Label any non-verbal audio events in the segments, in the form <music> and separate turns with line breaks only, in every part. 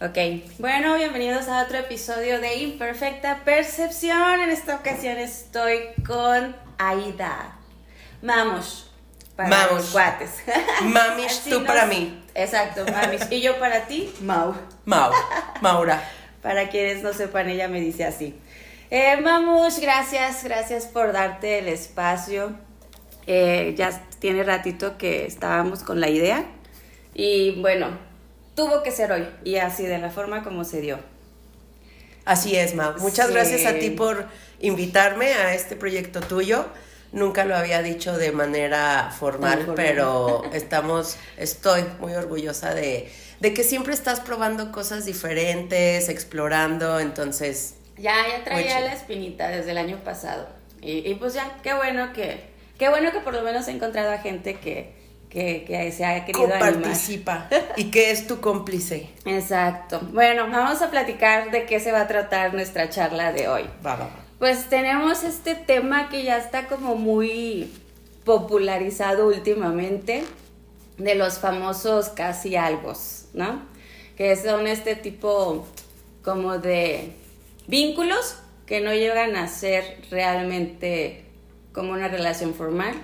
Ok, bueno, bienvenidos a otro episodio de Imperfecta Percepción. En esta ocasión estoy con Aida. Vamos. Para
Vamos.
los cuates. <laughs>
Mamish,
Así
tú
nos-
para mí.
Exacto, mamis. Y yo para ti, Mau.
Mau, Maura. <laughs>
Para quienes no sepan, ella me dice así. Eh, Mamush, gracias, gracias por darte el espacio. Eh, ya tiene ratito que estábamos con la idea y bueno, tuvo que ser hoy y así de la forma como se dio.
Así es, Mau. Muchas
Sí.
gracias a ti por invitarme a este proyecto tuyo. Nunca lo había dicho de manera formal, pero estamos, estoy muy orgullosa de, de que siempre estás probando cosas diferentes, explorando, entonces,
Ya, ya traía la espinita desde el año pasado y, y pues ya, qué bueno que, qué bueno que por lo menos he encontrado a gente que, que, que se ha querido animar.
coparticipa. ¿Y que es tu cómplice?
Exacto. Bueno, vamos a platicar de qué se va a tratar nuestra charla de hoy.
Va, va, va.
Pues tenemos este tema que ya está como muy popularizado últimamente, de los famosos casi algos, ¿no? Que son este tipo como de vínculos que no llegan a ser realmente como una relación formal.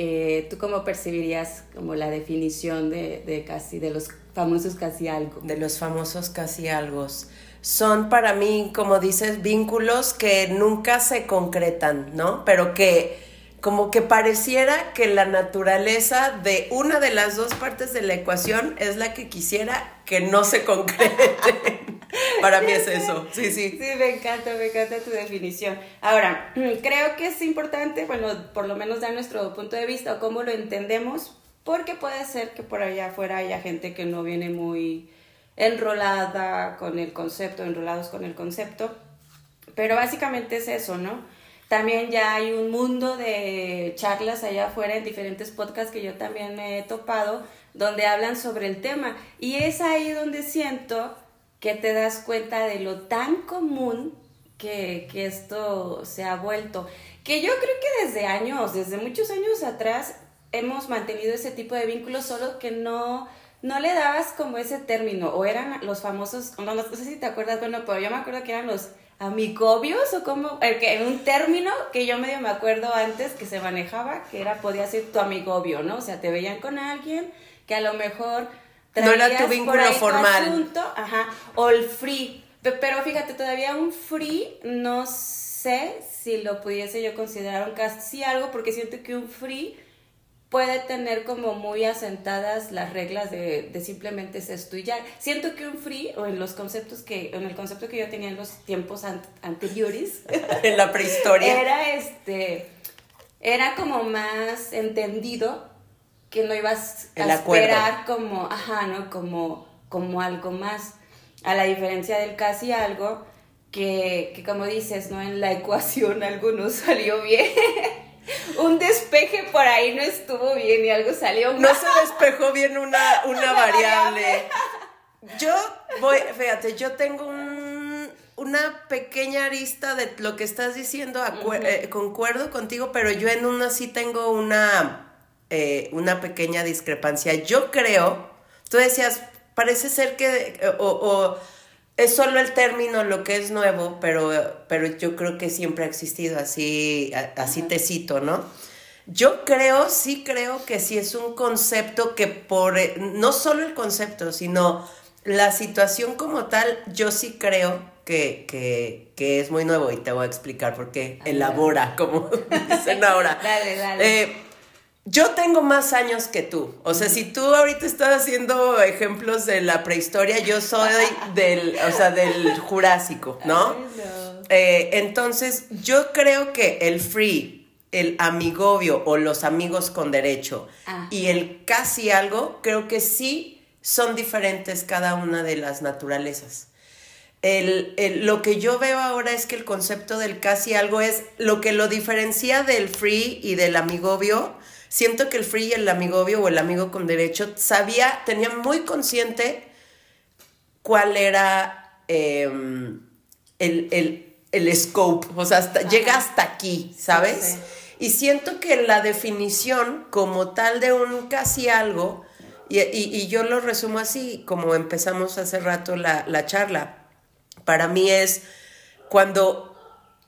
Eh, ¿Tú cómo percibirías como la definición de, de casi, de los famosos casi algo?
de los famosos casi algos. Son para mí, como dices, vínculos que nunca se concretan, ¿no? Pero que como que pareciera que la naturaleza de una de las dos partes de la ecuación es la que quisiera que no se concrete. <laughs> <laughs> para mí es eso, sí, sí.
Sí, me encanta, me encanta tu definición. Ahora, <clears throat> creo que es importante, bueno, por lo menos dar nuestro punto de vista o cómo lo entendemos, porque puede ser que por allá afuera haya gente que no viene muy enrolada con el concepto, enrolados con el concepto, pero básicamente es eso, ¿no? También ya hay un mundo de charlas allá afuera en diferentes podcasts que yo también me he topado, donde hablan sobre el tema. Y es ahí donde siento que te das cuenta de lo tan común que, que esto se ha vuelto. Que yo creo que desde años, desde muchos años atrás, hemos mantenido ese tipo de vínculos, solo que no, no le dabas como ese término. O eran los famosos, no, no sé si te acuerdas, bueno, pero yo me acuerdo que eran los amigobios o como, el que un término que yo medio me acuerdo antes que se manejaba, que era, podía ser tu amigobio, ¿no? O sea, te veían con alguien que a lo mejor
No era tu vínculo formal.
asunto, ajá, o el free. Pe- Pero fíjate, todavía un free, no sé si lo pudiese yo considerar un casi algo, porque siento que un free puede tener como muy asentadas las reglas de, de simplemente es ya. Siento que un free, o en los conceptos que, en el concepto que yo tenía en los tiempos an- anteriores, <laughs>
En la prehistoria.
era este, era como más entendido que no ibas a esperar como, ajá, ¿no? Como, como algo más. A la diferencia del casi algo, que, que como dices, ¿no? En la ecuación <laughs> algo no salió bien. <laughs> Un despeje por ahí no estuvo bien y algo salió
No
mal.
se despejó bien una, <laughs> una variable. Yo voy, fíjate, yo tengo un- una pequeña arista de lo que estás diciendo, eh, concuerdo contigo, pero yo en una sí tengo una, eh, una pequeña discrepancia. Yo creo, tú decías, parece ser que, eh, o, o es solo el término lo que es nuevo, pero, pero yo creo que siempre ha existido, así, así te cito, ¿no? Yo creo, sí creo que sí es un concepto que por, eh, no solo el concepto, sino la situación como tal, yo sí creo que, que, que es muy nuevo y te voy a explicar por qué elabora, como <laughs> dicen ahora. <laughs>
Dale, dale.
Eh, yo tengo más años que tú. O sea, si tú ahorita estás haciendo ejemplos de la prehistoria, yo soy del, o sea, del Jurásico, ¿no?
Ay, no.
Eh, entonces, yo creo que el free, el amigobio o los amigos con derecho
Ah.
y el casi algo, creo que sí son diferentes cada una de las naturalezas. El- el- lo que yo veo ahora es que el concepto del casi algo es lo que lo diferencia del free y del amigobio. Siento que el free y el amigobio o el amigo con derecho sabía, tenía muy consciente cuál era em, el, el- el scope, o sea, hasta- llega hasta aquí, ¿sabes?
sí.
Y siento que la definición como tal de un casi algo Y, y, yo lo resumo así, como empezamos hace rato la, la charla. Para mí es cuando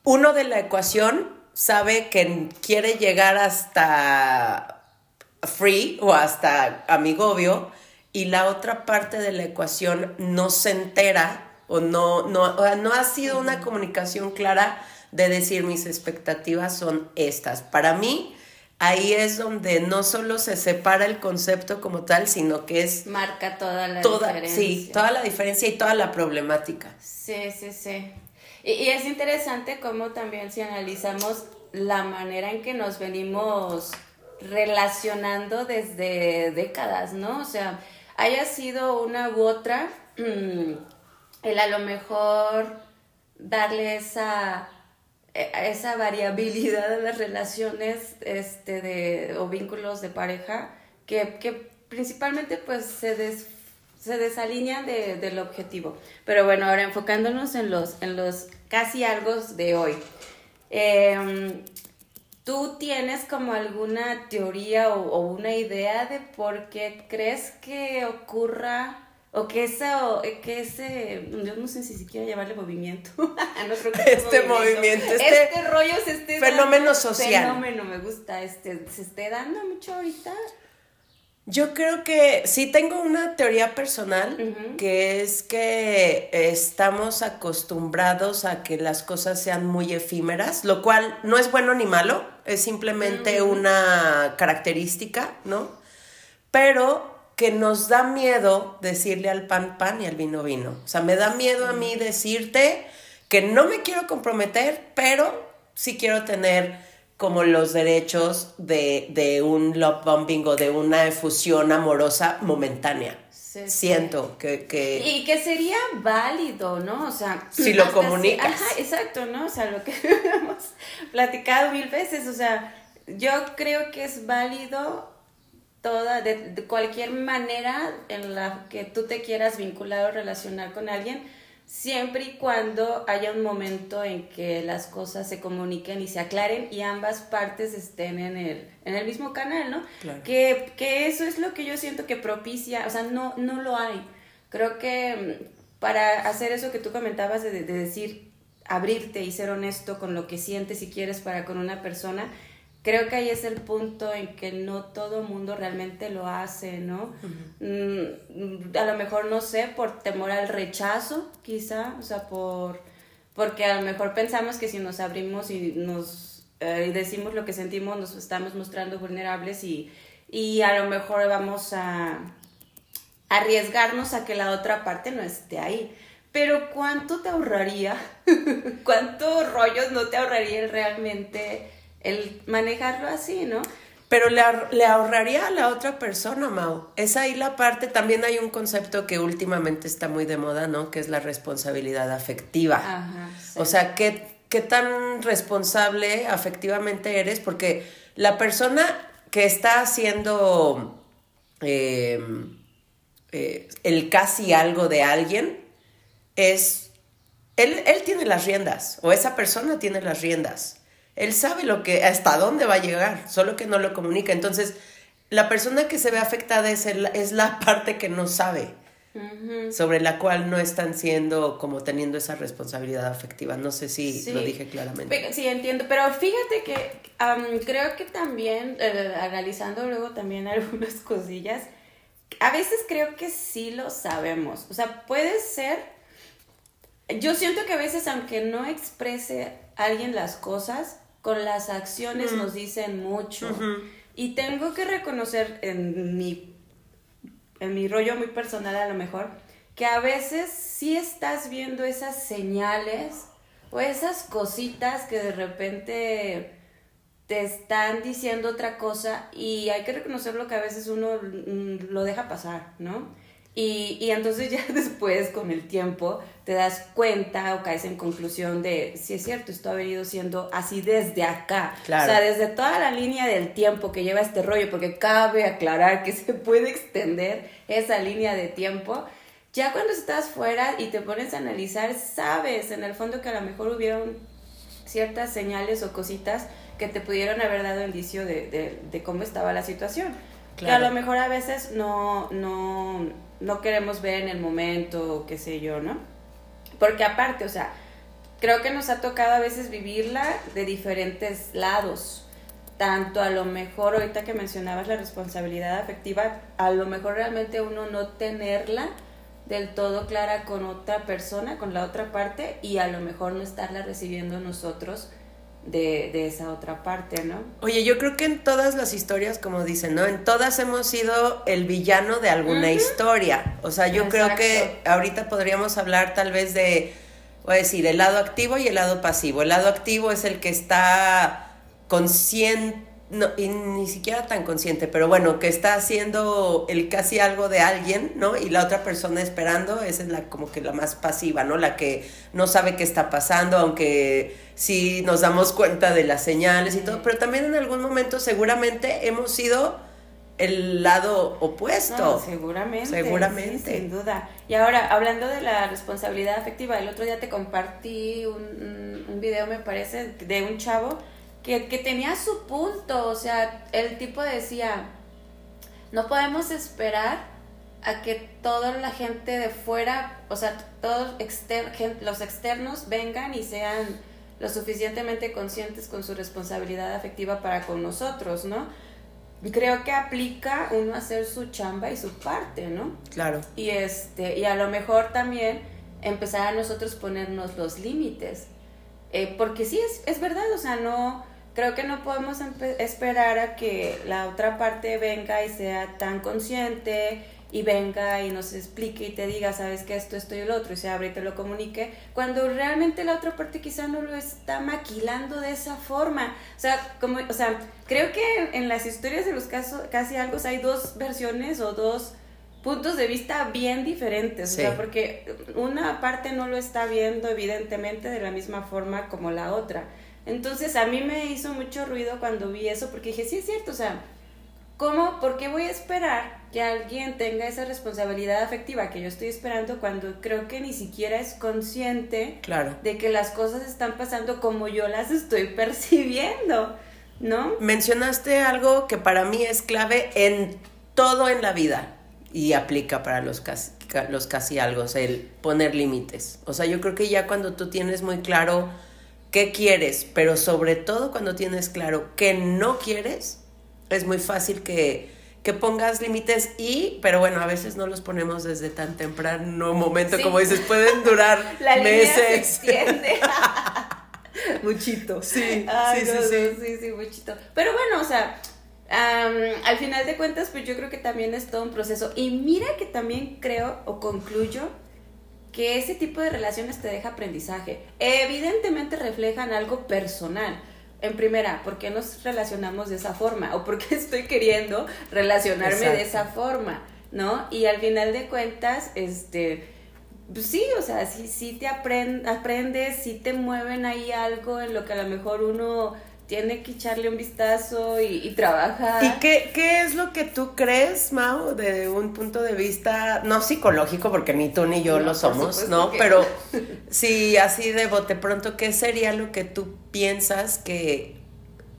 uno de la ecuación sabe que quiere llegar hasta free o hasta amigobio y la otra parte de la ecuación no se entera o no, no, no ha sido una comunicación clara de decir mis expectativas son estas. Para mí, ahí es donde no solo se separa el concepto como tal, sino que es...
Marca toda la
diferencia. Sí, toda la diferencia y toda la problemática.
Sí, sí, sí. Y, es interesante cómo también si analizamos la manera en que nos venimos relacionando desde décadas, ¿no? O sea, haya sido una u otra, el a lo mejor darle esa, e, esa variabilidad de las relaciones este, de, o vínculos de pareja que, que principalmente pues se des se desalinean de, del objetivo. Pero bueno, ahora enfocándonos en los, en los casi algo de hoy. Em, ¿Tú tienes como alguna teoría o, una idea de por qué crees que ocurra o que ese, que ese, yo no sé si siquiera llamarle movimiento, <laughs> no creo que
este movimiento,
este, este, rollo se esté
fenómeno social,
fenómeno me gusta, este, se esté dando mucho ahorita
yo creo que sí tengo una teoría personal, que es que estamos acostumbrados a que las cosas sean muy efímeras, lo cual no es bueno ni malo, es simplemente una característica, ¿no? Pero que nos da miedo decirle al pan pan y al vino vino. O sea, me da miedo a mí decirte que no me quiero comprometer, pero sí quiero tener como los derechos de, un love bombing o de una efusión amorosa momentánea. Siento que,
Y que sería válido, ¿no? O sea...
Si lo comunicas.
ajá, exacto, ¿no? O sea, lo que <laughs> hemos platicado mil veces, o sea, yo creo que es válido toda, de cualquier manera en la que tú te quieras vincular o relacionar con alguien, siempre y cuando haya un momento en que las cosas se comuniquen y se aclaren y ambas partes estén en el, en el mismo canal, ¿no? Que, que, eso es lo que yo siento que propicia, o sea, no, no lo hay. Creo que mm, para hacer eso que tú comentabas de, de decir, abrirte y ser honesto con lo que sientes y quieres para con una persona, creo que ahí es el punto en que no todo mundo realmente lo hace, ¿no? Mm, a lo mejor, no sé, por temor al rechazo, quizá, o sea, por porque a lo mejor pensamos que si nos abrimos y nos eh, decimos lo que sentimos, nos estamos mostrando vulnerables y, y a lo mejor vamos a arriesgarnos a que la otra parte no esté ahí. Pero ¿cuánto te ahorraría? <laughs> ¿Cuántos rollos no te ahorraría realmente el manejarlo así, ¿no?
Pero le, le, ahorraría a la otra persona, Mau. Es ahí la parte, también hay un concepto que últimamente está muy de moda, ¿no? Que es la responsabilidad afectiva. Ajá, O sea, ¿qué, ¿qué tan responsable afectivamente eres? Porque la persona que está haciendo em, eh, el casi algo de alguien es, él, él tiene las riendas, o esa persona tiene las riendas. Él sabe lo que, hasta dónde va a llegar, solo que no lo comunica. Entonces, la persona que se ve afectada es, es la parte que no sabe, sobre la cual no están siendo como teniendo esa responsabilidad afectiva. No sé si lo dije claramente.
Sí, entiendo, pero fíjate que creo que también, eh, analizando luego también <laughs> algunas cosillas, a veces creo que sí lo sabemos. O sea, puede ser, yo siento que a veces aunque no exprese alguien las cosas, con las acciones nos dicen mucho. Y tengo que reconocer en mi, en mi rollo muy personal a lo mejor, que a veces sí estás viendo esas señales o esas cositas que de repente te están diciendo otra cosa y hay que reconocerlo que a veces uno lo deja pasar, ¿no? Y, y, entonces ya <laughs> después, con el tiempo, te das cuenta o caes en conclusión de si es cierto, esto ha venido siendo así desde acá. O sea, desde toda la línea del tiempo que lleva este rollo, porque cabe aclarar que <laughs> se puede extender esa línea de tiempo. Ya cuando estás fuera y te pones a analizar, sabes en el fondo que a lo mejor hubieron ciertas señales o cositas que te pudieron haber dado indicio de, de, de cómo estaba la situación. Que a lo mejor a veces no, no, no queremos ver en el momento, o qué sé yo, ¿no? Porque aparte, o sea, creo que nos ha tocado a veces vivirla de diferentes lados. Tanto a lo mejor, ahorita que mencionabas la responsabilidad afectiva, a lo mejor realmente uno no tenerla del todo clara con otra persona, con la otra parte, y a lo mejor no estarla recibiendo nosotros de, de, esa otra parte, ¿no?
Oye, yo creo que en todas las historias, como dicen, ¿no? En todas hemos sido el villano de alguna historia. O sea, yo creo que ahorita podríamos hablar tal vez de, voy a decir, el lado activo y el lado pasivo. El lado activo es el que está consciente no, y ni siquiera tan consciente, pero bueno, que está haciendo el casi algo de alguien, ¿no? Y la otra persona esperando, esa es la como que la más pasiva, ¿no? La que no sabe qué está pasando, aunque sí nos damos cuenta de las señales y todo, pero también en algún momento seguramente hemos sido el lado opuesto.
seguramente.
Seguramente.
sin duda. Y ahora, hablando de la responsabilidad afectiva, el otro día te compartí un, un video, me parece, de un chavo que, que tenía su punto, o sea, el tipo decía, no podemos esperar a que toda la gente de fuera, o sea, todos exter los externos vengan y sean lo suficientemente conscientes con su responsabilidad afectiva para con nosotros, ¿no? Creo que aplica uno a hacer su chamba y su parte, ¿no?
Claro.
Y este, y a lo mejor también empezar a nosotros ponernos los límites. Eh, porque sí, es, es verdad, o sea, no, creo que no podemos esperar a que la otra parte venga y sea tan consciente y venga y nos explique y te diga, sabes que esto, esto y el otro, y se abre y te lo comunique, cuando realmente la otra parte quizá no lo está maquilando de esa forma. O sea, como, o sea creo que en, las historias de los casos, casi algo hay dos versiones o dos puntos de vista bien diferentes, o sea, porque una parte no lo está viendo evidentemente de la misma forma como la otra. Entonces a mí me hizo mucho ruido cuando vi eso porque dije, sí es cierto, o sea, ¿cómo, por qué voy a esperar que alguien tenga esa responsabilidad afectiva que yo estoy esperando cuando creo que ni siquiera es consciente
claro.
de que las cosas están pasando como yo las estoy <laughs> percibiendo, ¿no?
Mencionaste algo que para mí es clave en todo en la vida y aplica para los casi, los casi algo, el poner límites. O sea, yo creo que ya cuando tú tienes muy claro qué quieres, pero sobre todo cuando tienes claro qué no quieres, es muy fácil que, que pongas límites y, pero bueno, a veces no los ponemos desde tan temprano momento, como dices, pueden durar <laughs>
La
meses.
se <laughs>
muchito. Sí,
sí, sí, sí. Sí, sí, muchito. Pero bueno, o sea, al final de cuentas, pues yo creo que también es todo un proceso. Y mira que también creo o concluyo que ese tipo de relaciones te deja aprendizaje. Evidentemente reflejan algo personal. En primera, ¿por qué nos relacionamos de esa forma? ¿O por qué <laughs> estoy queriendo relacionarme de esa forma? ¿No? Y al final de cuentas, este, pues sí, o sea, sí, sí te aprendes, sí te mueven ahí algo en lo que a lo mejor uno tiene que echarle un vistazo y, trabajar.
¿Y qué, qué, es lo que tú crees, Mau, de un punto de vista, no psicológico, porque ni tú ni yo lo somos, ¿no? Pero sí, así de bote pronto, ¿qué sería lo que tú piensas que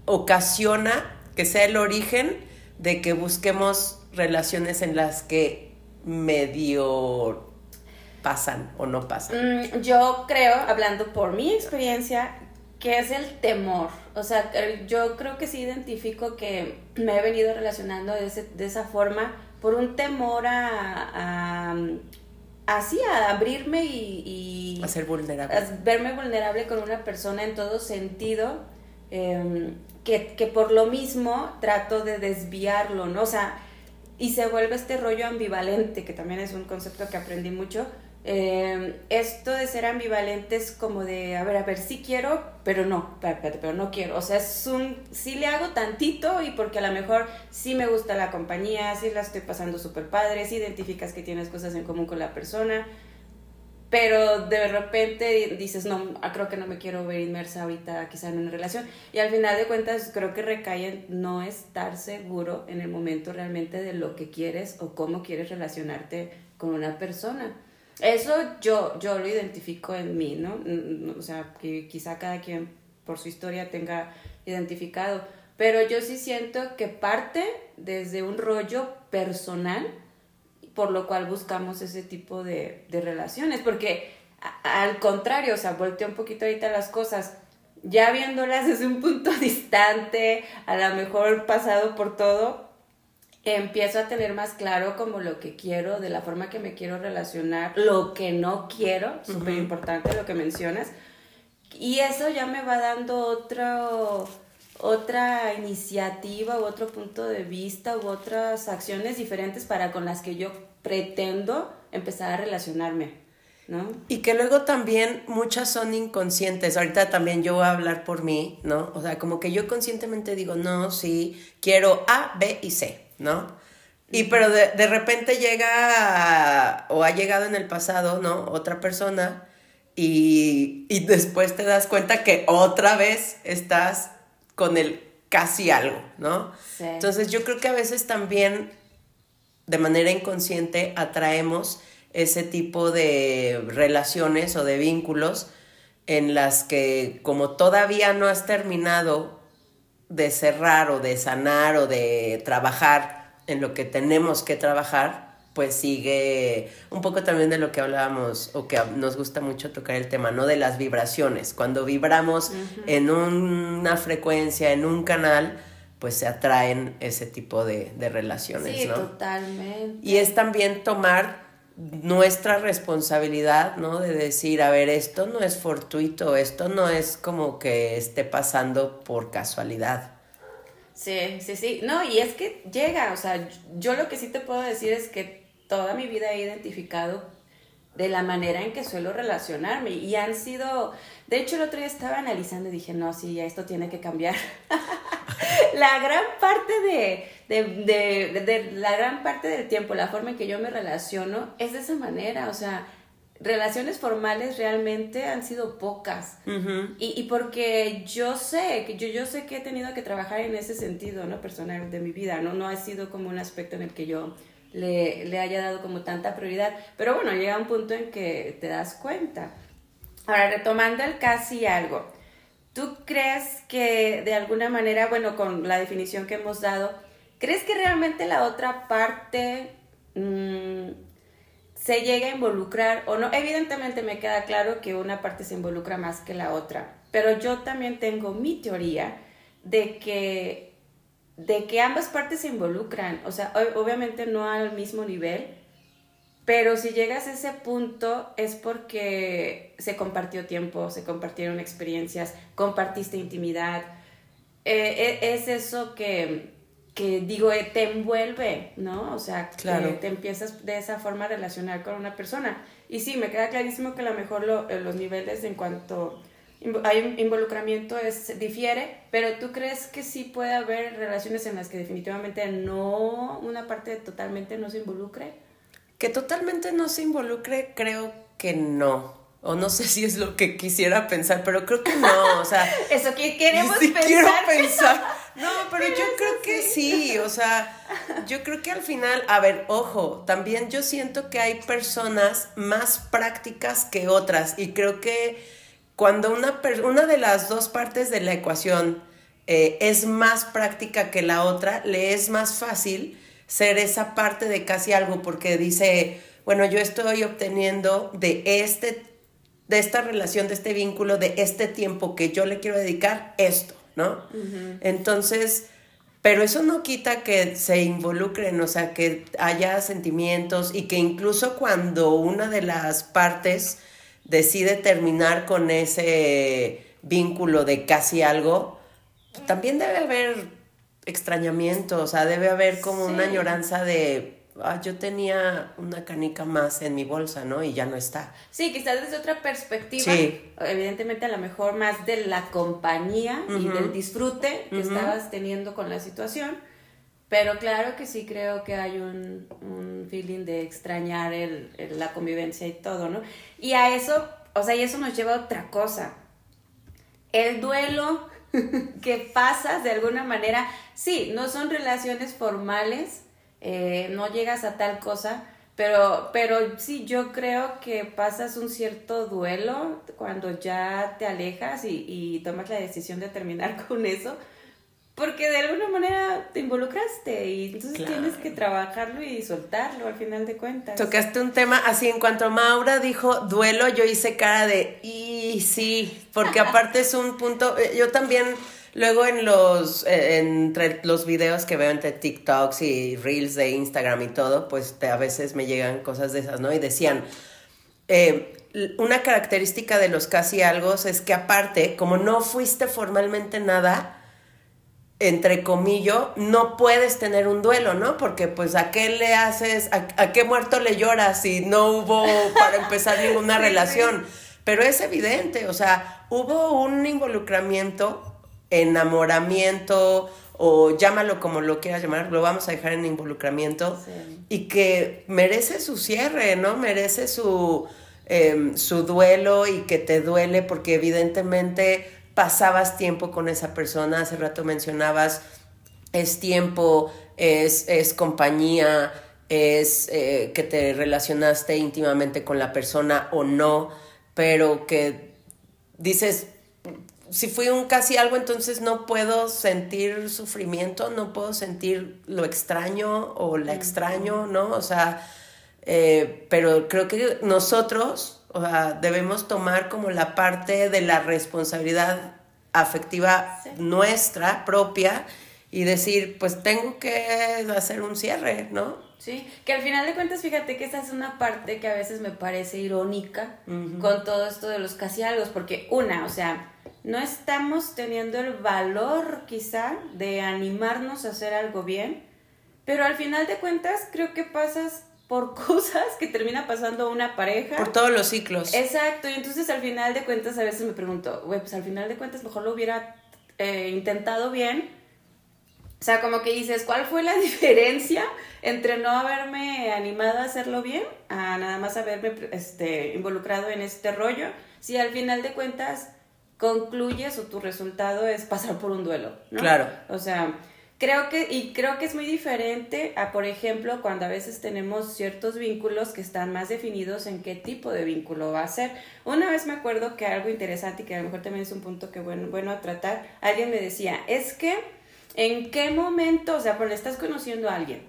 ocasiona, que sea el origen de que busquemos relaciones en las que medio pasan o no pasan?
Mm, yo creo, hablando por mi experiencia, que es el temor. O sea, yo creo que sí identifico que me he venido relacionando de, de esa forma por un temor a, así, a abrirme y,
a ser vulnerable.
A verme vulnerable con una persona en todo sentido, em, que, que por lo mismo trato de desviarlo, ¿no? O sea, y se vuelve este rollo ambivalente, que también es un concepto que aprendí mucho, eh, esto de ser ambivalente es como de, a ver, a ver, sí quiero, pero no, pero, no quiero. O sea, es un, sí le hago tantito y porque a lo mejor sí me gusta la compañía, sí la estoy pasando súper padre, sí identificas que tienes cosas en común con la persona, pero de repente dices, no, ah, creo que no me quiero ver inmersa ahorita quizá en una relación. Y al final de cuentas creo que recae en no estar seguro en el momento realmente de lo que quieres o cómo quieres relacionarte con una persona. Eso yo, yo lo identifico en mí, ¿no? O sea, que quizá cada quien por su historia tenga identificado. pero yo sí siento que parte desde un rollo personal, por lo cual buscamos ese tipo de, de relaciones, porque al contrario, o sea, volteé un poquito ahorita las cosas, ya viéndolas desde un punto <laughs> distante, a lo mejor pasado por todo, empiezo a tener más claro como lo que quiero, de la forma que me quiero relacionar, lo que no quiero, súper importante lo que mencionas, y eso ya me va dando otro, otra iniciativa u otro punto de vista u otras acciones diferentes para con las que yo pretendo empezar a relacionarme. ¿no?
Y que luego también muchas son inconscientes. Ahorita también yo voy a hablar por mí, ¿no? O sea, como que yo conscientemente digo, no, sí, quiero A, B y C, ¿no? Y pero de, de repente llega o ha llegado en el pasado, ¿no? Otra persona y, y después te das cuenta que otra vez estás con el casi algo, ¿no? Sí. Entonces yo creo que a veces también de manera inconsciente atraemos ese tipo de relaciones o de vínculos en las que como todavía no has terminado de cerrar o de sanar o de trabajar en lo que tenemos que trabajar, pues sigue un poco también de lo que hablábamos o que nos gusta mucho tocar el tema, ¿no? De las vibraciones. Cuando vibramos en una frecuencia, en un canal, pues se atraen ese tipo de, de relaciones,
sí, totalmente.
Y es también tomar nuestra responsabilidad, ¿no? De decir, a ver, esto no es fortuito, esto no es como que esté pasando por casualidad.
Sí, sí, sí. No, y es que llega, o sea, yo lo que sí te puedo decir es que toda mi vida he identificado de la manera en que suelo relacionarme y han sido, de hecho el otro día estaba analizando y dije, no, sí, ya esto tiene que cambiar. <laughs> la gran parte de, de, de, la gran parte del tiempo, la forma en que yo me relaciono es de esa manera, o sea, relaciones formales realmente han sido pocas. y, y, porque yo sé, que yo, yo sé que he tenido que trabajar en ese sentido, ¿no? Personal de mi vida, ¿no? No ha sido como un aspecto en el que yo le, haya dado como tanta prioridad. Pero bueno, llega un punto en que te das cuenta. Ahora, retomando el casi algo. ¿Tú crees que de alguna manera, bueno, con la definición que hemos dado, ¿crees que realmente la otra parte mmm, se llega a involucrar o no? Evidentemente me queda claro que una parte se involucra más que la otra, pero yo también tengo mi teoría de que de que ambas partes se involucran, o sea, obviamente no al mismo nivel, pero si llegas a ese punto es porque se compartió tiempo, se compartieron experiencias, compartiste intimidad. Eh, e, es eso que, que, digo, eh, te envuelve, ¿no? O sea, claro. te empiezas de esa forma a relacionar con una persona. Y sí, me queda clarísimo que a lo mejor eh, los niveles en cuanto hay involucramiento es difiere, pero tú crees que sí puede haber relaciones en las que definitivamente no, una parte totalmente no se involucre?
Que totalmente no se involucre, creo que no. O no sé <laughs> si es lo que quisiera pensar, pero creo que no, o sea... <laughs>
Eso que queremos
sí
pensar.
quiero pensar. <laughs> No, pero yo creo que sí, o sea, yo creo que al final, a ver, ojo, también yo siento que hay personas más prácticas que otras y creo que cuando una, una de las dos partes de la ecuación eh, es más práctica que la otra, le es más fácil ser esa parte de casi algo porque dice, bueno, yo estoy obteniendo de este de esta relación, de este vínculo, de este tiempo que yo le quiero dedicar esto, ¿no? Entonces, pero eso no quita que se involucren, o sea, que haya sentimientos y que incluso cuando una de las partes decide terminar con ese vínculo de casi algo, también debe haber extrañamiento, o sea, debe haber como una añoranza de, ah, yo tenía una canica más en mi bolsa, ¿no? Y ya no está.
Sí, quizás desde otra perspectiva, evidentemente a lo mejor más de la compañía y del disfrute que estabas teniendo con la situación, pero claro que sí creo que hay un, un feeling de extrañar el, la convivencia y todo, ¿no? Y a eso, o sea, y eso nos lleva a otra cosa. El duelo <laughs> que pasas de alguna manera, sí, no son relaciones formales, eh, no llegas a tal cosa, pero, pero sí, yo creo que pasas un cierto duelo cuando ya te alejas y, y tomas la decisión de terminar <laughs> con eso porque de alguna manera te involucraste y entonces tienes que trabajarlo y soltarlo al final de cuentas.
Tocaste un tema así, en cuanto Maura dijo duelo, yo hice cara de, y sí, porque <laughs> aparte es un punto, eh, yo también luego en los, eh, entre los videos que veo entre TikToks y Reels de Instagram y todo, pues a veces me llegan cosas de esas, ¿no? Y decían, eh, una característica de los casi algo es que aparte, como no fuiste formalmente nada, entre comillas, no puedes tener un duelo, ¿no? Porque pues a qué le haces, a, qué muerto le lloras si no hubo para empezar ninguna <laughs> relación. Pero es evidente, o sea, hubo un involucramiento, enamoramiento, o llámalo como lo quieras llamar, lo vamos a dejar en involucramiento, y que merece su cierre, ¿no? Merece su, em, su duelo y que te duele porque evidentemente pasabas tiempo con esa persona, hace rato mencionabas, es tiempo, es, es compañía, es eh, que te relacionaste íntimamente con la persona o no, pero que dices, si fui un casi algo, entonces no puedo sentir sufrimiento, no puedo sentir lo extraño o la extraño, ¿no? O sea, eh, pero creo que nosotros o sea, debemos tomar como la parte de la responsabilidad afectiva nuestra, propia, y decir, pues tengo que hacer un cierre, ¿no?
Sí, que al final de cuentas, fíjate que esa es una parte que a veces me parece irónica con todo esto de los casi algo, porque una, o sea, no estamos teniendo el valor quizá de animarnos a hacer algo bien, pero al final de cuentas creo que pasas por <laughs> cosas que termina pasando una pareja.
Por todos los ciclos.
Exacto, y entonces al final de cuentas a veces me pregunto, güey, pues al final de cuentas mejor lo hubiera eh, intentado bien. O sea, como que dices, ¿cuál fue la <laughs> diferencia entre no haberme animado a hacerlo bien a nada más haberme este, involucrado en este rollo? Si al final de cuentas concluyes o tu resultado es pasar por un duelo, ¿no?
Claro.
O sea, Creo que, y creo que es muy diferente a, por ejemplo, cuando a veces tenemos ciertos vínculos que están más definidos en qué tipo de vínculo va a ser. Una vez me acuerdo que algo interesante y que a lo mejor también es un punto que bueno, bueno a tratar, alguien me decía, es que en qué momento, o sea, porque estás conociendo a alguien,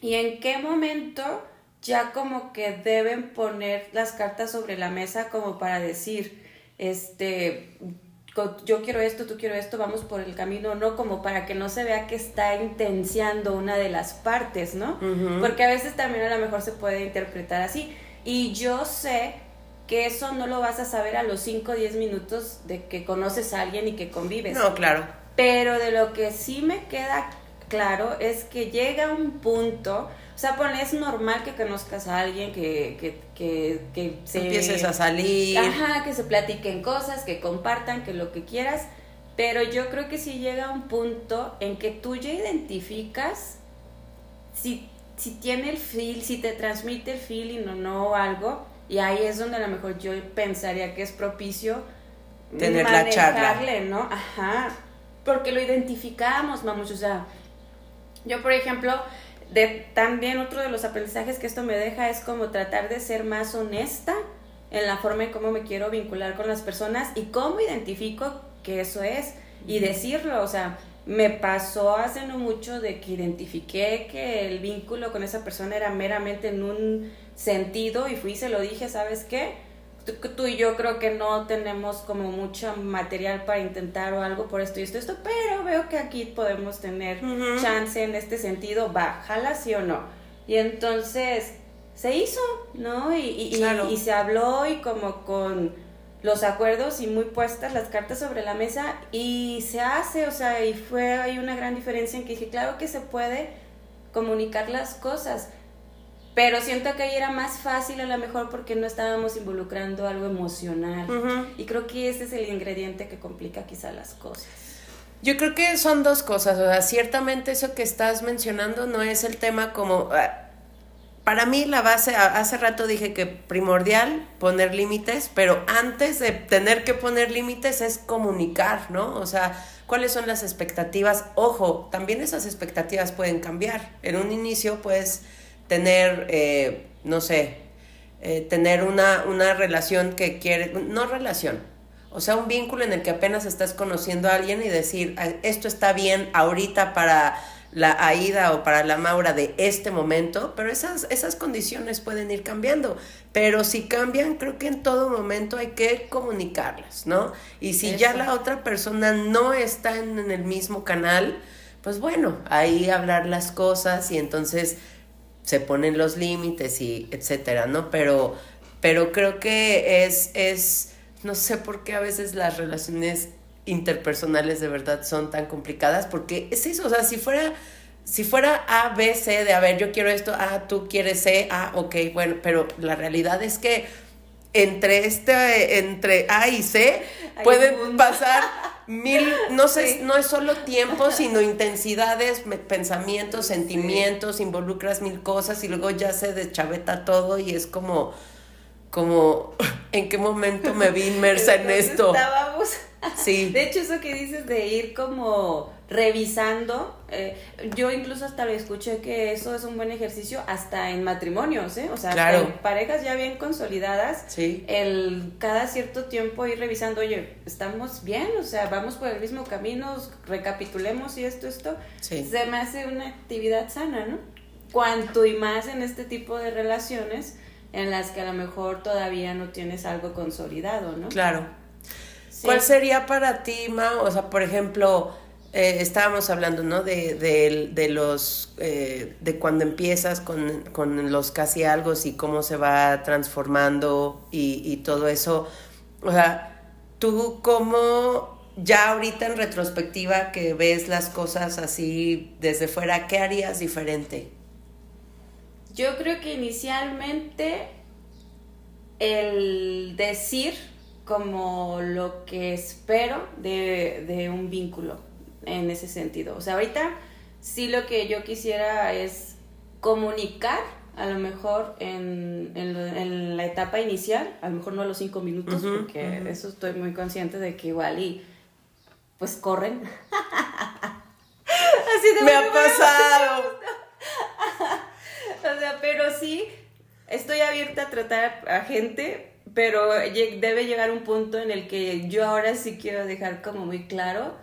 y en qué momento ya como que deben poner las cartas sobre la mesa como para decir, este, yo quiero esto, tú quiero esto, vamos por el camino, no como para que no se vea que está intenciando una de las partes, ¿no? Porque a veces también a lo mejor se puede interpretar así. Y yo sé que eso no lo vas a saber a los 5 o 10 minutos de que conoces a alguien y que convives.
No, claro.
Pero de lo que sí me queda claro es que llega un punto o sea, pues es normal que conozcas a alguien que, que, que, que
se... Empieces a salir.
Ajá, que se platiquen cosas, que compartan, que lo que quieras. Pero yo creo que si llega un punto en que tú ya identificas si, si tiene el feel, si te transmite el feeling o no algo, y ahí es donde a lo mejor yo pensaría que es propicio
tener la charla.
¿no? Ajá. Porque lo identificamos, vamos, o sea, yo por ejemplo, de, también otro de los aprendizajes que esto me deja es como tratar de ser más honesta en la forma en cómo me quiero vincular con las personas y cómo identifico que eso es y decirlo, o sea, me pasó hace no mucho de que identifiqué que el vínculo con esa persona era meramente en un sentido y fui y se lo dije, ¿sabes qué? Tú y yo creo que no tenemos como mucho material para intentar o algo por esto y esto, esto, pero veo que aquí podemos tener chance en este sentido, va, jala sí o no. Y entonces se hizo, ¿no? Y, y, y, se habló y como con los acuerdos y muy puestas las cartas sobre la mesa y se hace, o sea, y fue hay una gran diferencia en que dije, claro que se puede comunicar las cosas pero siento que ahí era más fácil a lo mejor porque no estábamos involucrando algo emocional. Y creo que ese es el ingrediente que complica quizá las cosas.
Yo creo que son dos cosas. O sea, ciertamente eso que estás mencionando no es el tema como... Ah, para mí la base, hace rato dije que primordial poner límites, pero antes de tener que poner límites es comunicar, ¿no? O sea, cuáles son las expectativas. Ojo, también esas expectativas pueden cambiar. En un inicio, pues tener, eh, no sé, eh, tener una, una relación que quiere, no relación, O sea, un vínculo en el que apenas estás conociendo a alguien y decir, "Ah, esto está bien ahorita para la Aida o para la Maura de este momento, pero esas, esas condiciones pueden ir cambiando. Pero si cambian, creo que en todo momento hay que comunicarlas, ¿no? Y si ya la otra persona no está en, en el mismo canal, pues bueno, ahí hablar las cosas y entonces se ponen los límites y etcétera, ¿no? Pero, pero creo que es, es, no sé por qué a veces las relaciones interpersonales de verdad son tan complicadas, porque es eso, o sea, si fuera, si fuera A, B, C, de a ver, yo quiero esto, ah, tú quieres C, ah, ok, bueno, pero la realidad es que entre este, entre A y C
Hay
pueden pasar <laughs> mil, no sé,
Sí.
no es solo tiempo, sino intensidades, pensamientos, sentimientos, involucras mil cosas y luego ya se deschaveta todo y es como, como, <laughs> ¿en qué momento me vi inmersa en esto?
Estábamos.
Sí. <laughs>
De hecho, eso que dices de ir como revisando, eh, yo incluso hasta lo escuché que eso es un buen ejercicio hasta en matrimonios, ¿eh? O sea,
Claro.
en parejas ya bien consolidadas,
Sí.
el cada cierto tiempo ir revisando, oye, ¿estamos bien? O sea, vamos por el mismo camino, recapitulemos y esto, esto.
Sí.
Se me hace una actividad sana, ¿no? Cuanto y más en este tipo de relaciones en las que a lo mejor todavía no tienes algo consolidado, ¿no?
Claro.
Sí.
¿Cuál sería para ti, Ma? O sea, por ejemplo, eh, estábamos hablando, ¿no? De, de, de los, eh, de cuando empiezas con, con los casi algo y cómo se va transformando y, y todo eso. O sea, tú cómo, ya ahorita en retrospectiva que ves las cosas así desde fuera, ¿qué harías diferente?
Yo creo que inicialmente el decir como lo que espero de, de un vínculo en ese sentido. O sea, ahorita sí lo que yo quisiera es comunicar, a lo mejor en, en, la etapa inicial, a lo mejor no a los cinco minutos, porque
ujú.
eso estoy muy consciente de que igual y pues corren. <laughs> Así de
Me ha pasado. <laughs>
o sea, pero sí, estoy abierta a tratar a gente, pero debe llegar un punto en el que yo ahora sí quiero dejar como muy claro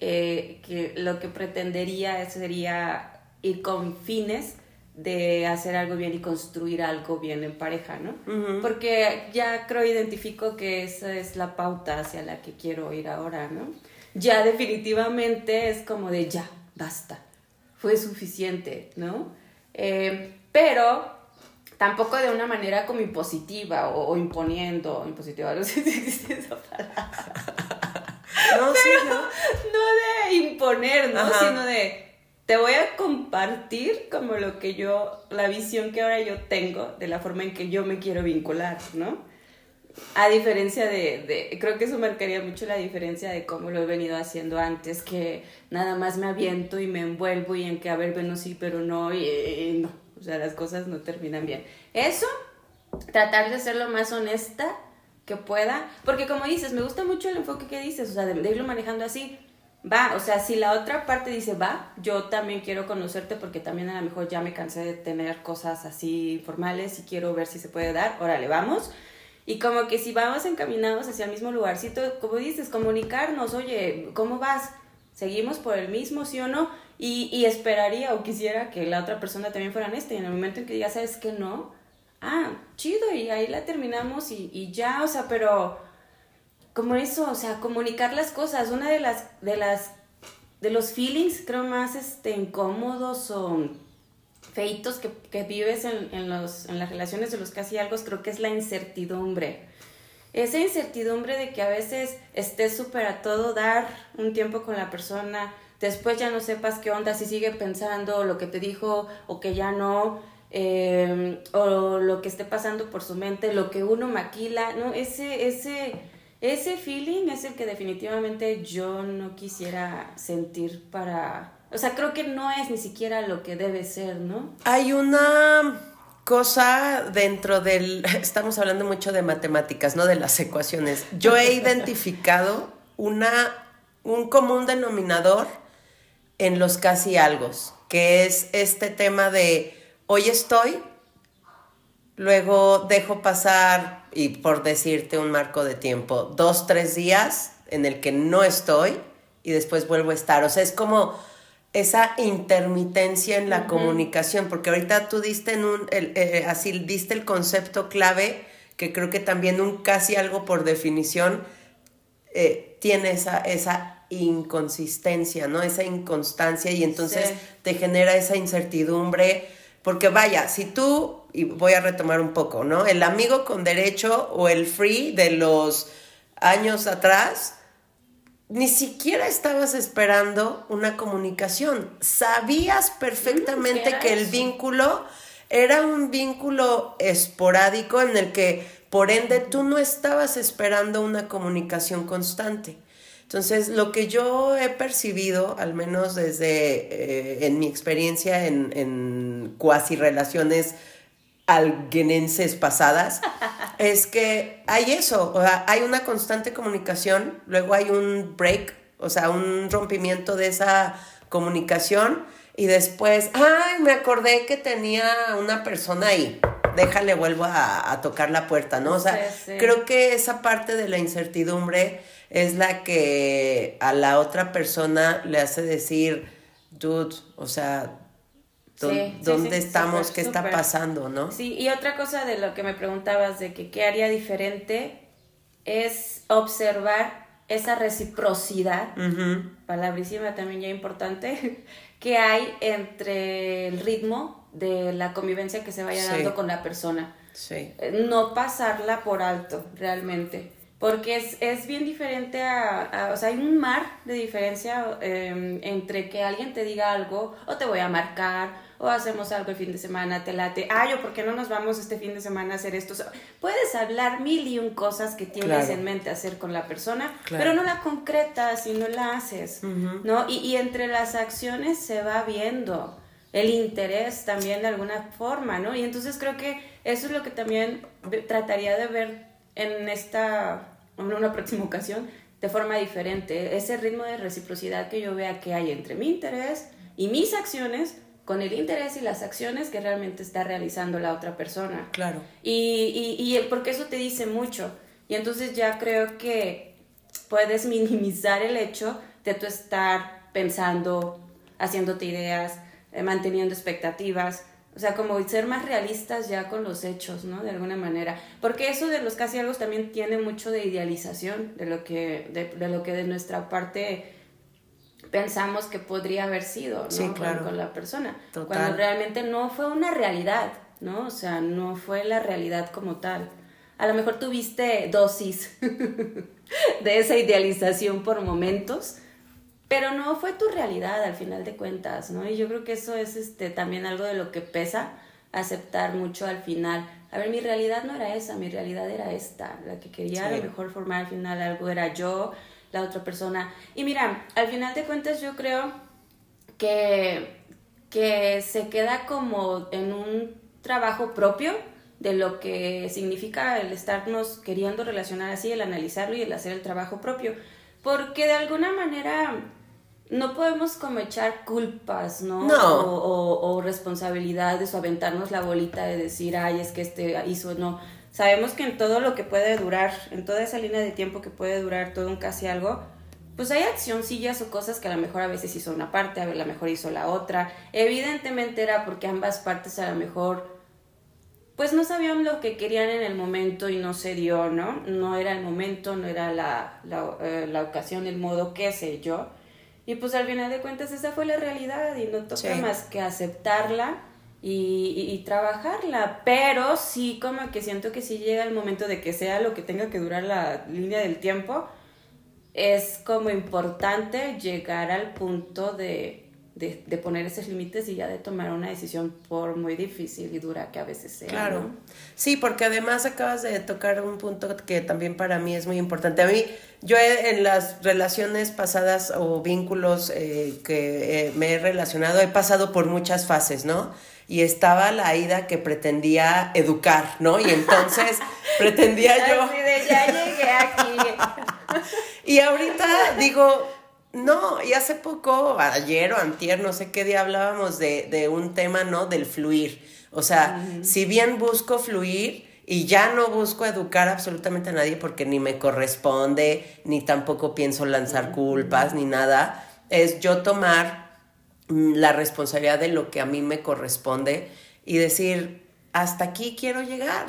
eh, que lo que pretendería sería ir con fines de hacer algo bien y construir algo bien en pareja, ¿no?
Ujú.
Porque ya creo identifico que esa es la pauta hacia la que quiero ir ahora, ¿no? Ya definitivamente es como de ya, basta, fue suficiente, ¿no? Eh, pero tampoco de una manera como impositiva o, o imponiendo, impositiva, <laughs> no sé si existe esa palabra.
No, sí, ¿no?
No de imponer, ¿no?
Ajá.
Sino de te voy a compartir como lo que yo, la visión que ahora yo tengo de la forma en que yo me quiero vincular, ¿no? A diferencia de, de, creo que eso marcaría mucho la diferencia de cómo lo he venido haciendo antes, que nada más me aviento y me envuelvo y en que, a ver, bueno, sí, pero no, y, y no, o sea, las cosas no terminan bien. Eso, tratar de ser lo más honesta que pueda, porque como dices, me gusta mucho el enfoque que dices, o sea, de, irlo manejando así, va, o sea, si la otra parte dice, va, yo también quiero conocerte porque también a lo mejor ya me cansé de tener cosas así informales y quiero ver si se puede dar, órale, vamos. Y como que si vamos encaminados hacia el mismo lugarcito, como dices, comunicarnos, oye, ¿cómo vas? ¿Seguimos por el mismo, sí o no? Y, y esperaría o quisiera que la otra persona también fuera honesta y en el momento en que ya sabes que no, ah, chido, y ahí la terminamos y, y ya, o sea, pero como eso, o sea, comunicar las cosas, una de las, de las, de los feelings creo más este, incómodos o feitos que, que vives en, en, los, en las relaciones de los casi algo, creo que es la incertidumbre. Esa incertidumbre de que a veces estés súper a todo dar un tiempo con la persona, después ya no sepas qué onda, si sigue pensando lo que te dijo o que ya no, eh, o lo que esté pasando por su mente, lo que uno maquila, ¿no? Ese, ese, ese feeling es el que definitivamente yo no quisiera sentir para... O sea, creo que no es ni siquiera lo que debe ser, ¿no?
Hay una cosa dentro del... <laughs> Estamos hablando mucho de matemáticas, no de las ecuaciones. Yo he identificado una, un común denominador en los casi algo, que es este tema de hoy estoy, luego dejo pasar, y por decirte un marco de tiempo, dos, tres días en el que no estoy y después vuelvo a estar. O sea, es como esa intermitencia en la comunicación, porque ahorita tú diste en un, eh, así diste el concepto clave, que creo que también un casi algo por definición eh, tiene esa, esa inconsistencia, ¿no? Esa inconstancia y entonces te genera esa incertidumbre, porque vaya, si tú, y voy a retomar un poco, ¿no? El amigo con derecho o el free de los años atrás, ni siquiera estabas esperando una comunicación. Sabías perfectamente que el vínculo era un vínculo esporádico en el que, por ende, tú no estabas esperando una comunicación constante. Entonces, lo que yo he percibido, al menos desde eh, en mi experiencia en, en cuasi relaciones alguenenses pasadas, <laughs> es que hay eso, o sea, hay una constante comunicación, luego hay un break, o sea, un rompimiento de esa comunicación y después, ay, me acordé que tenía una persona ahí, déjale, vuelvo a, tocar la puerta, ¿no? O sea, creo que esa parte de la incertidumbre es la que a la otra persona le hace decir, dude, o sea, ¿Dónde estamos? ¿Qué está pasando? ¿no?
Sí, y otra cosa de lo que me preguntabas de que qué haría diferente es observar esa reciprocidad, palabrísima también ya importante, <laughs> que hay entre el ritmo de la convivencia que se vaya dando con la persona. Sí. Eh, no pasarla por alto, realmente. Porque es, es bien diferente a, O sea, hay un mar de diferencia em, entre que alguien te diga algo, o te voy a marcar, o hacemos algo el fin de semana, te late, ay, o por qué no nos vamos este fin de semana a hacer esto. puedes hablar mil y un cosas que tienes en mente hacer con la persona, pero no la concretas y no la haces, ¿no? Y, y entre las acciones se va viendo el interés también de alguna forma, ¿no? Y entonces creo que eso es lo que también trataría de ver en esta, en una próxima ocasión, de forma diferente, ese ritmo de reciprocidad que yo vea que hay entre mi interés y mis acciones con el interés y las acciones que realmente está realizando la otra persona.
Claro.
Y, y, y porque eso te dice mucho. Y entonces ya creo que puedes minimizar el hecho de tú estar pensando, haciéndote ideas, eh, manteniendo expectativas. O sea, como ser más realistas ya con los hechos, ¿no? De alguna manera. Porque eso de los casi algo también tiene mucho de idealización de lo que de, de lo que de nuestra parte pensamos que podría haber sido ¿no? con, la persona. Cuando realmente no fue una realidad, ¿no? O sea, no fue la realidad como tal. A lo mejor tuviste dosis <laughs> de esa idealización por momentos, pero no fue tu realidad al final de cuentas, ¿no? Y yo creo que eso es este, también algo de lo que pesa aceptar mucho al final. A ver, mi realidad no era esa, mi realidad era esta, la que quería a lo mejor formar al final algo era yo, la otra persona. Y mira, al final de cuentas yo creo que, que se queda como en un trabajo propio de lo que significa el estarnos queriendo relacionar así, el analizarlo y el hacer el trabajo propio. Porque de alguna manera no podemos como echar culpas, ¿no?
No.
O, o, responsabilidades o aventarnos la bolita de decir, ay, es que este hizo, no sabemos que en todo lo que puede durar, en toda esa línea de tiempo que puede durar todo un casi algo, pues hay accioncillas o cosas que a lo mejor a veces hizo una parte, a lo mejor hizo la otra. Evidentemente era porque ambas partes a lo mejor pues no sabían lo que querían en el momento y no se dio, ¿no? No era el momento, no era la, la, eh, la ocasión, el modo, qué sé yo. Y pues al final de cuentas esa fue la realidad y no toca más que aceptarla y, trabajarla, pero sí como que siento que si llega el momento de que sea lo que tenga que durar la línea del tiempo, es como importante llegar al punto de, de, poner esos límites y ya de tomar una decisión por muy difícil y dura que a veces sea.
Claro. Sí, porque además acabas de tocar un punto que también para mí es muy importante. A mí, yo en las relaciones pasadas o vínculos eh, que eh, me he relacionado, he pasado por muchas fases, ¿no? y estaba la Aida que pretendía educar, ¿no? Y entonces <laughs> pretendía yo...
Ya llegué aquí. <laughs>
y ahorita digo, No, y hace poco, ayer o antier, no sé qué día hablábamos de, de un tema, ¿no? Del fluir. O sea, si bien busco fluir y ya no busco educar absolutamente a nadie porque ni me corresponde, ni tampoco pienso lanzar culpas, ni nada, es yo tomar mm, la responsabilidad de lo que a mí me corresponde y decir, hasta aquí quiero llegar.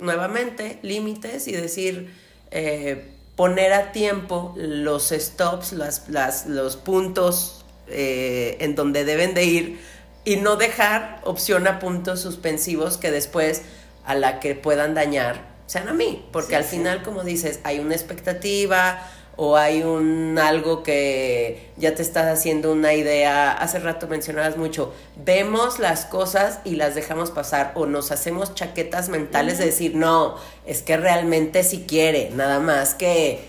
Nuevamente, límites y decir, eh, poner a tiempo los stops, las, las, los puntos eh, en donde deben de ir y no dejar opción a puntos suspensivos que después a la que puedan dañar sean a mí, porque al final, como dices, hay una expectativa o hay un algo que ya te estás haciendo una idea, hace rato mencionabas mucho, vemos las cosas y las dejamos pasar o nos hacemos chaquetas mentales de decir, no, es que realmente si quiere, nada más que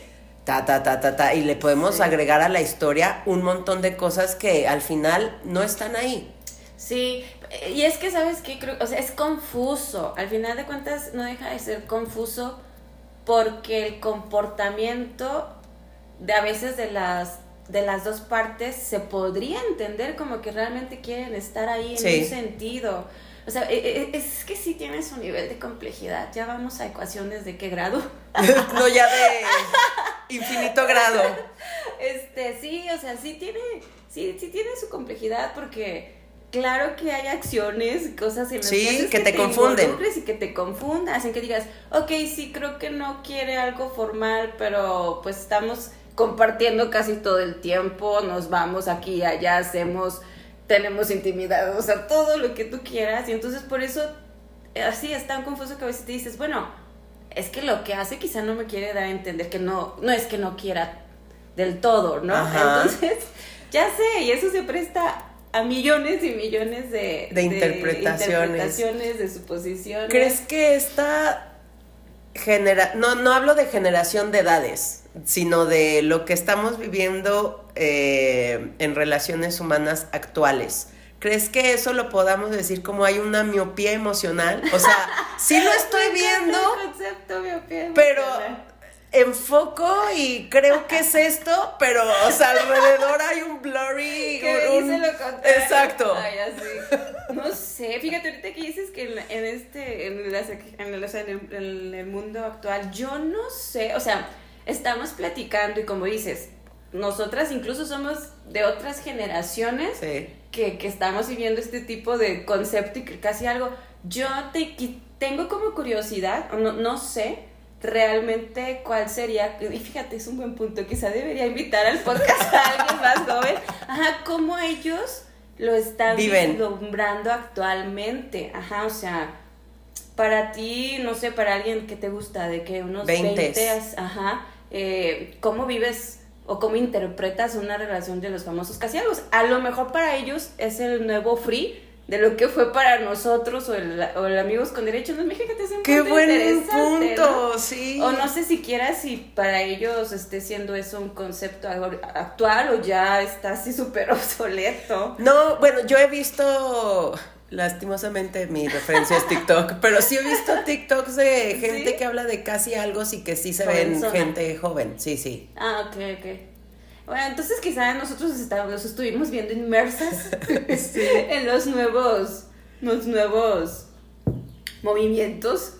ta, ta, ta, ta, ta, y le podemos agregar a la historia un montón de cosas que al final no están ahí.
Sí, y es que, ¿sabes qué? Creo, o sea, es confuso. Al final de cuentas, no deja de ser confuso porque el comportamiento de a veces de las de las dos partes se podría entender como que realmente quieren estar ahí en un sentido. O sea, e, e, es que sí tiene su nivel de complejidad. Ya vamos a ecuaciones de qué grado. <laughs>
no, ya de infinito grado.
Este, sí, o sea, sí tiene, sí, sí tiene su complejidad porque claro que hay acciones, cosas en las
sí, que, te, confunden.
Y que te confundas, en que digas, ok, sí, creo que no quiere algo formal, pero pues estamos compartiendo casi todo el tiempo, nos vamos aquí y allá, hacemos, tenemos intimidad, o sea, todo lo que tú quieras. Y entonces por eso, así es tan confuso que a veces te dices, bueno, es que lo que hace quizá no me quiere dar a entender que no, no es que no quiera del todo, ¿no? Entonces, <laughs> ya sé, y eso se presta a millones y millones de,
de interpretaciones.
de suposiciones.
¿Crees que esta genera no, no hablo de generación de edades, sino de lo que estamos viviendo eh, en relaciones humanas actuales? ¿Crees que eso lo podamos decir como hay una miopía emocional? O sea, sí lo <laughs> estoy viendo,
concepto, miopía
pero enfoco y creo que es esto, pero, o sea, alrededor hay un blurry. <laughs>
Que
un,
lo
Exacto.
Ay, así. No sé, fíjate, ahorita que dices que en, en este, en, en, el, en, el, mundo actual, yo no sé, o sea, estamos platicando y como dices, nosotras incluso somos de otras generaciones que, que estamos viviendo este tipo de concepto y casi algo. Yo te, tengo como curiosidad, no, no sé, realmente cuál sería, y fíjate, es un buen punto, quizá debería invitar al podcast a alguien más joven, ajá, cómo ellos lo están vislumbrando actualmente, ajá, o sea, para ti, no sé, para alguien que te gusta, de que unos 20, ajá, eh, ¿cómo vives o cómo interpretas una relación de los famosos casi algo? A lo mejor para ellos es el nuevo free, de lo que fue para nosotros o el, o el Amigos con Derechos. No, fíjate, es un
Qué buen punto, sí.
O no sé siquiera si para ellos esté siendo eso un concepto actual o ya está así súper obsoleto.
No, bueno, yo he visto, lastimosamente mi referencia es TikTok, <laughs> pero sí he visto TikToks de gente que habla de casi algo y que sí se ven gente joven, sí, sí.
Ah, ok, ok. Bueno, entonces quizá nosotros nos estuvimos viendo inmersas <laughs> <laughs> en los nuevos, los nuevos movimientos.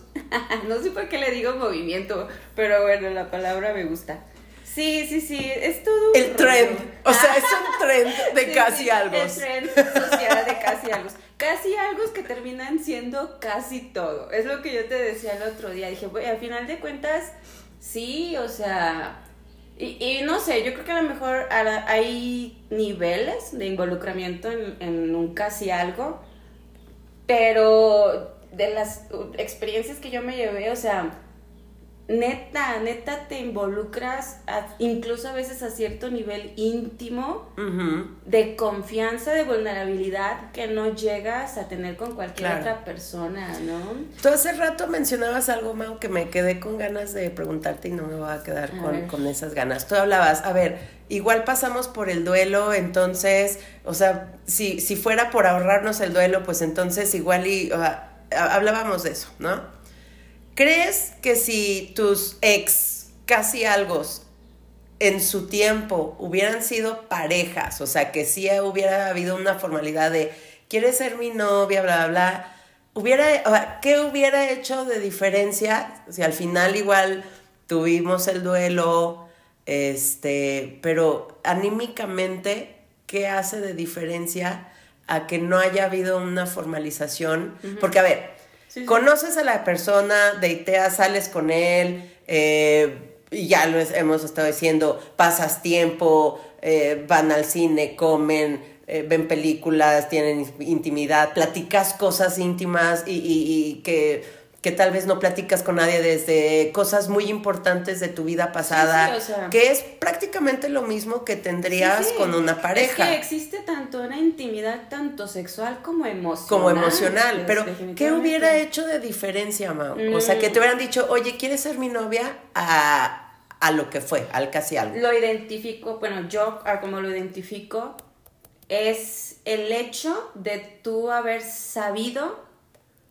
no sé por qué le digo movimiento, pero bueno, la palabra me gusta. Sí, sí, sí, es todo
El trend, o sea, es un trend de casi algo.
El trend social de casi algo. Casi algo que terminan siendo casi todo. Es lo que yo te decía el otro día. Dije, bueno, al final de cuentas, sí, o sea, y, no sé, yo creo que a lo mejor hay niveles de involucramiento en, en un casi algo, pero de las experiencias que yo me llevé, o sea, neta, neta te involucras incluso a veces a cierto nivel íntimo de confianza, de vulnerabilidad que no llegas a tener con cualquier otra persona, ¿no?
Tú hace rato mencionabas algo, Mau, que me quedé con ganas de preguntarte y no me voy a quedar con, con, esas ganas. Tú hablabas, a ver, igual pasamos por el duelo, entonces, o sea, si, si fuera por ahorrarnos el duelo, pues entonces igual y, hablábamos de eso, ¿no? ¿Crees que si tus ex casi algo en su tiempo hubieran sido parejas, o sea, que sí hubiera habido una formalidad de, ¿quieres ser mi novia? Bla, bla, bla. Hubiera, o sea, ¿Qué hubiera hecho de diferencia si al final igual tuvimos el duelo, este, pero anímicamente, ¿qué hace de diferencia a que no haya habido una formalización? Porque, a ver, conoces a la persona, deiteas, sales con él, eh, ya lo hemos estado diciendo, pasas tiempo, eh, van al cine, comen, eh, ven películas, tienen intimidad, platicas cosas íntimas y, que, que, tal vez no platicas con nadie desde cosas muy importantes de tu vida pasada, que es prácticamente lo mismo que tendrías con una pareja.
Es que existe tanto una intimidad, tanto sexual como emocional.
Como emocional, pero ¿qué hubiera hecho de diferencia, Mau? O sea, que te hubieran dicho, oye, ¿quieres ser mi novia? A a lo que fue, al casi algo.
Lo identifico, bueno, yo como lo identifico, es el hecho de tú haber sabido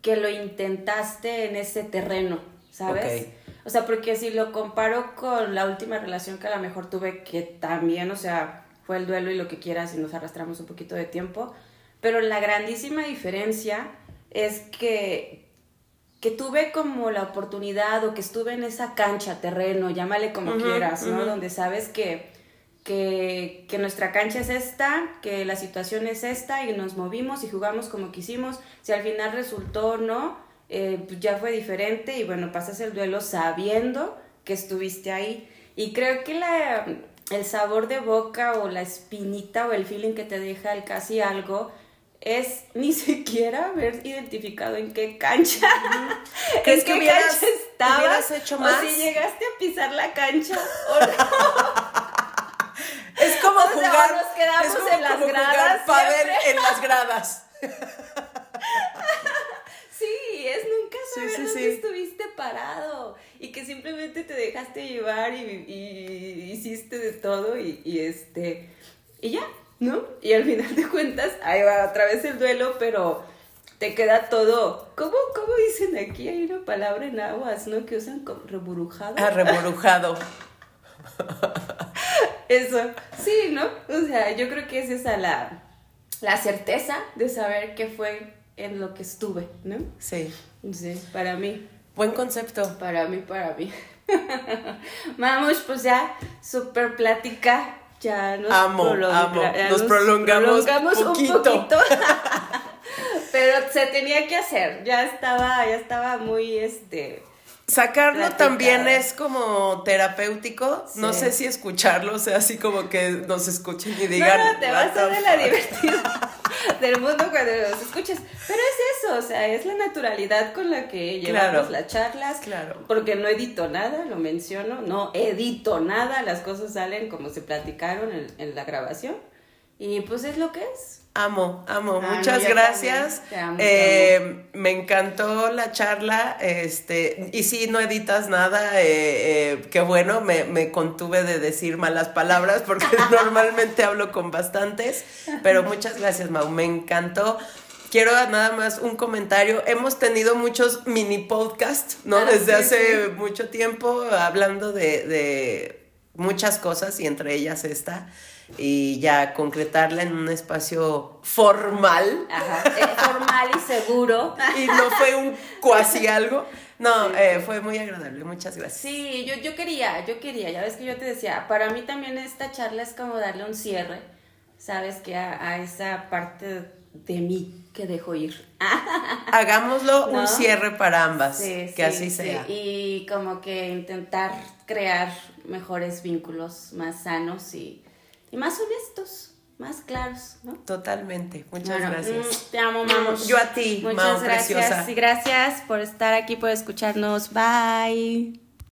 que lo intentaste en ese terreno, ¿sabes? O sea, porque si lo comparo con la última relación que a lo mejor tuve, que también, o sea, fue el duelo y lo que quieras y nos arrastramos un poquito de tiempo, pero la grandísima diferencia es que, que tuve como la oportunidad o que estuve en esa cancha, terreno, llámale como quieras, ¿no? Donde sabes que, que, nuestra cancha es esta, que la situación es esta y nos movimos y jugamos como quisimos. Si al final resultó no, eh, pues ya fue diferente y bueno, pasas el duelo sabiendo que estuviste ahí. Y creo que la, el sabor de boca o la espinita o el feeling que te deja el casi algo es <laughs> ni siquiera haber identificado en qué cancha. ¿Crees que hubieras, cancha estabas?
hecho más?
O si llegaste a pisar la cancha o no. <laughs>
como jugar.
nos quedamos en las gradas.
en las <laughs> gradas.
sí, es nunca saber sí, dónde estuviste parado y que simplemente te dejaste llevar y, y hiciste de todo y, y este y ya ¿no? Y al final de cuentas, ahí va otra vez el duelo, pero te queda todo. ¿Cómo, cómo dicen aquí? Hay una palabra en aguas, ¿no? Que usan como reburujado.
Ah, reburujado. <laughs>
Eso, sí, ¿no? O sea, yo creo que es esa la, la certeza de saber qué fue en lo que estuve, ¿no?
Sí.
Sí, para mí.
Buen concepto.
Para mí, para mí. <laughs> Vamos, pues ya, súper plática ya nos,
amo, amo. nos, prolongamos, un poquito. <laughs>
Pero se tenía que hacer, ya estaba, ya estaba muy este
Sacarlo también es como terapéutico. No sé si escucharlo, o sea, así como que nos escuchen y digan.
No, te vas a de la divertida <laughs> del mundo cuando los escuches. Pero es eso, o sea, es la naturalidad con la que llevamos las charlas.
Claro.
Porque no edito nada, lo menciono, no edito nada, las cosas salen como se platicaron en, en la grabación. Y pues es lo que es.
Amo, amo, ah, muchas gracias. Eh, me encantó la charla, este, y si no editas nada, eh, eh, qué bueno, me, me, contuve de decir malas palabras porque <laughs> normalmente hablo con bastantes, pero muchas gracias, Mau, me encantó. Quiero nada más un comentario. Hemos tenido muchos mini podcasts, ¿no? Ah, Desde hace mucho tiempo, hablando de, de muchas cosas y entre ellas esta y ya concretarla en un espacio formal.
Eh, formal y seguro. <laughs>
y no fue un cuasi algo. No, eh, fue muy agradable, muchas gracias.
Sí, yo, yo quería, yo quería, ya ves que yo te decía, para mí también esta charla es como darle un cierre, sabes, que a, esa parte de mí que dejo ir. <laughs>
Hagámoslo un cierre para ambas, que así sea.
Y como que intentar crear mejores vínculos más sanos y y más honestos, más claros, ¿no?
Totalmente. Muchas gracias.
Mm, te amo, mamá.
Yo a ti,
Muchas gracias. Y gracias por estar aquí, por escucharnos. Bye.